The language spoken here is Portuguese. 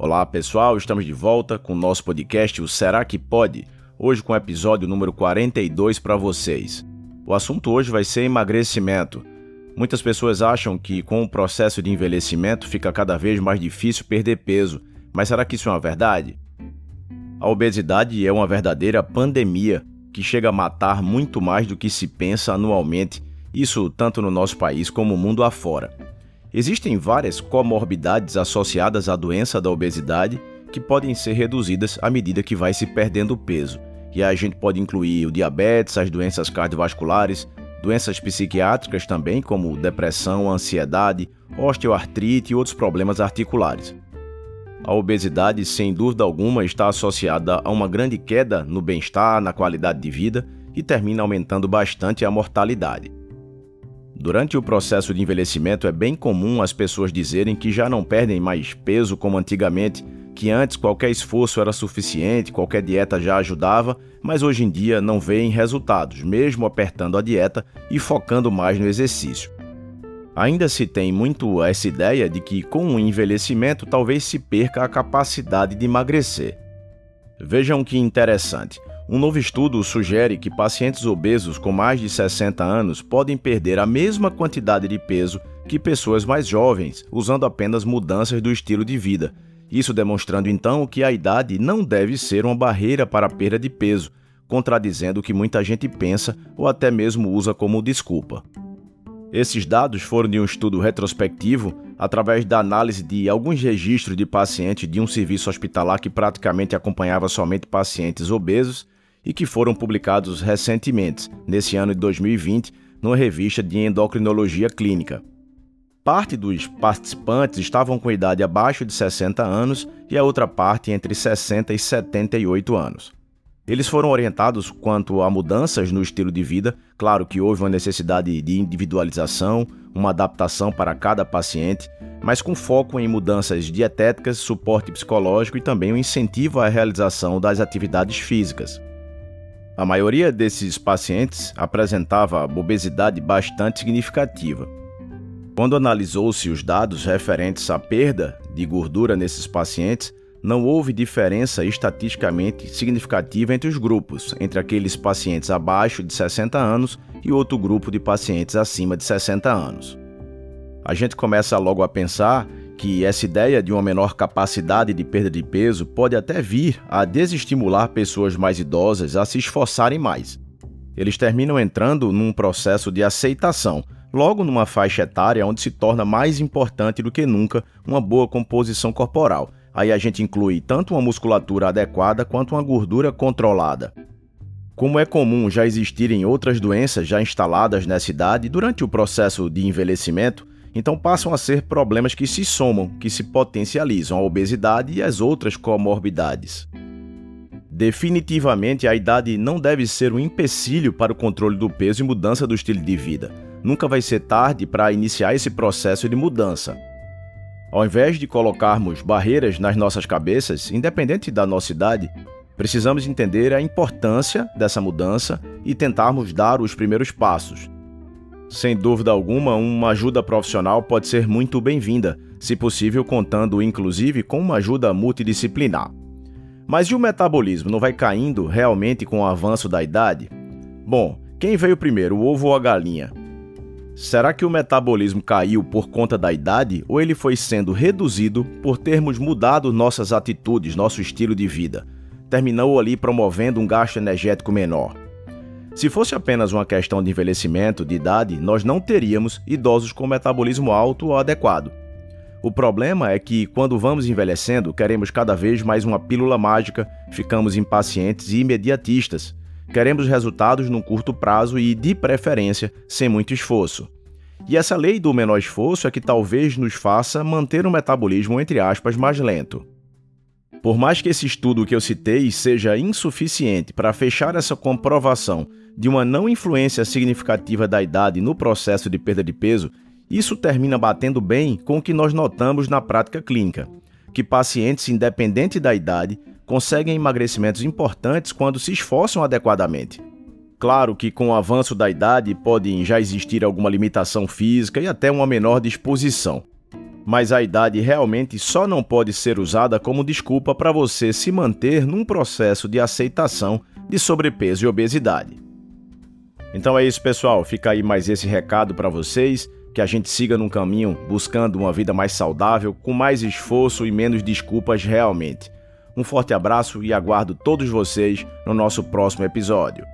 Olá pessoal, estamos de volta com o nosso podcast O Será que Pode? Hoje com o episódio número 42 para vocês. O assunto hoje vai ser emagrecimento. Muitas pessoas acham que com o processo de envelhecimento fica cada vez mais difícil perder peso, mas será que isso é uma verdade? A obesidade é uma verdadeira pandemia que chega a matar muito mais do que se pensa anualmente, isso tanto no nosso país como no mundo afora. Existem várias comorbidades associadas à doença da obesidade que podem ser reduzidas à medida que vai se perdendo peso. E a gente pode incluir o diabetes, as doenças cardiovasculares, doenças psiquiátricas também, como depressão, ansiedade, osteoartrite e outros problemas articulares. A obesidade, sem dúvida alguma, está associada a uma grande queda no bem-estar, na qualidade de vida e termina aumentando bastante a mortalidade. Durante o processo de envelhecimento é bem comum as pessoas dizerem que já não perdem mais peso como antigamente, que antes qualquer esforço era suficiente, qualquer dieta já ajudava, mas hoje em dia não veem resultados, mesmo apertando a dieta e focando mais no exercício. Ainda se tem muito essa ideia de que com o envelhecimento talvez se perca a capacidade de emagrecer. Vejam que interessante. Um novo estudo sugere que pacientes obesos com mais de 60 anos podem perder a mesma quantidade de peso que pessoas mais jovens, usando apenas mudanças do estilo de vida. Isso demonstrando então que a idade não deve ser uma barreira para a perda de peso, contradizendo o que muita gente pensa ou até mesmo usa como desculpa. Esses dados foram de um estudo retrospectivo através da análise de alguns registros de pacientes de um serviço hospitalar que praticamente acompanhava somente pacientes obesos e que foram publicados recentemente, nesse ano de 2020, numa revista de endocrinologia clínica. Parte dos participantes estavam com idade abaixo de 60 anos e a outra parte entre 60 e 78 anos. Eles foram orientados quanto a mudanças no estilo de vida, claro que houve uma necessidade de individualização, uma adaptação para cada paciente, mas com foco em mudanças dietéticas, suporte psicológico e também o um incentivo à realização das atividades físicas. A maioria desses pacientes apresentava obesidade bastante significativa. Quando analisou-se os dados referentes à perda de gordura nesses pacientes, não houve diferença estatisticamente significativa entre os grupos, entre aqueles pacientes abaixo de 60 anos e outro grupo de pacientes acima de 60 anos. A gente começa logo a pensar que essa ideia de uma menor capacidade de perda de peso pode até vir a desestimular pessoas mais idosas a se esforçarem mais. Eles terminam entrando num processo de aceitação, logo numa faixa etária onde se torna mais importante do que nunca uma boa composição corporal. Aí a gente inclui tanto uma musculatura adequada quanto uma gordura controlada. Como é comum já existirem outras doenças já instaladas nessa idade durante o processo de envelhecimento, então passam a ser problemas que se somam, que se potencializam a obesidade e as outras comorbidades. Definitivamente, a idade não deve ser um empecilho para o controle do peso e mudança do estilo de vida. Nunca vai ser tarde para iniciar esse processo de mudança. Ao invés de colocarmos barreiras nas nossas cabeças, independente da nossa idade, precisamos entender a importância dessa mudança e tentarmos dar os primeiros passos, sem dúvida alguma, uma ajuda profissional pode ser muito bem-vinda, se possível contando inclusive com uma ajuda multidisciplinar. Mas e o metabolismo não vai caindo realmente com o avanço da idade? Bom, quem veio primeiro, o ovo ou a galinha? Será que o metabolismo caiu por conta da idade ou ele foi sendo reduzido por termos mudado nossas atitudes, nosso estilo de vida? Terminou ali promovendo um gasto energético menor. Se fosse apenas uma questão de envelhecimento, de idade, nós não teríamos idosos com metabolismo alto ou adequado. O problema é que, quando vamos envelhecendo, queremos cada vez mais uma pílula mágica, ficamos impacientes e imediatistas. Queremos resultados num curto prazo e, de preferência, sem muito esforço. E essa lei do menor esforço é que talvez nos faça manter o metabolismo, entre aspas, mais lento. Por mais que esse estudo que eu citei seja insuficiente para fechar essa comprovação de uma não influência significativa da idade no processo de perda de peso, isso termina batendo bem com o que nós notamos na prática clínica, que pacientes, independente da idade, conseguem emagrecimentos importantes quando se esforçam adequadamente. Claro que com o avanço da idade pode já existir alguma limitação física e até uma menor disposição. Mas a idade realmente só não pode ser usada como desculpa para você se manter num processo de aceitação de sobrepeso e obesidade. Então é isso, pessoal. Fica aí mais esse recado para vocês. Que a gente siga num caminho buscando uma vida mais saudável, com mais esforço e menos desculpas realmente. Um forte abraço e aguardo todos vocês no nosso próximo episódio.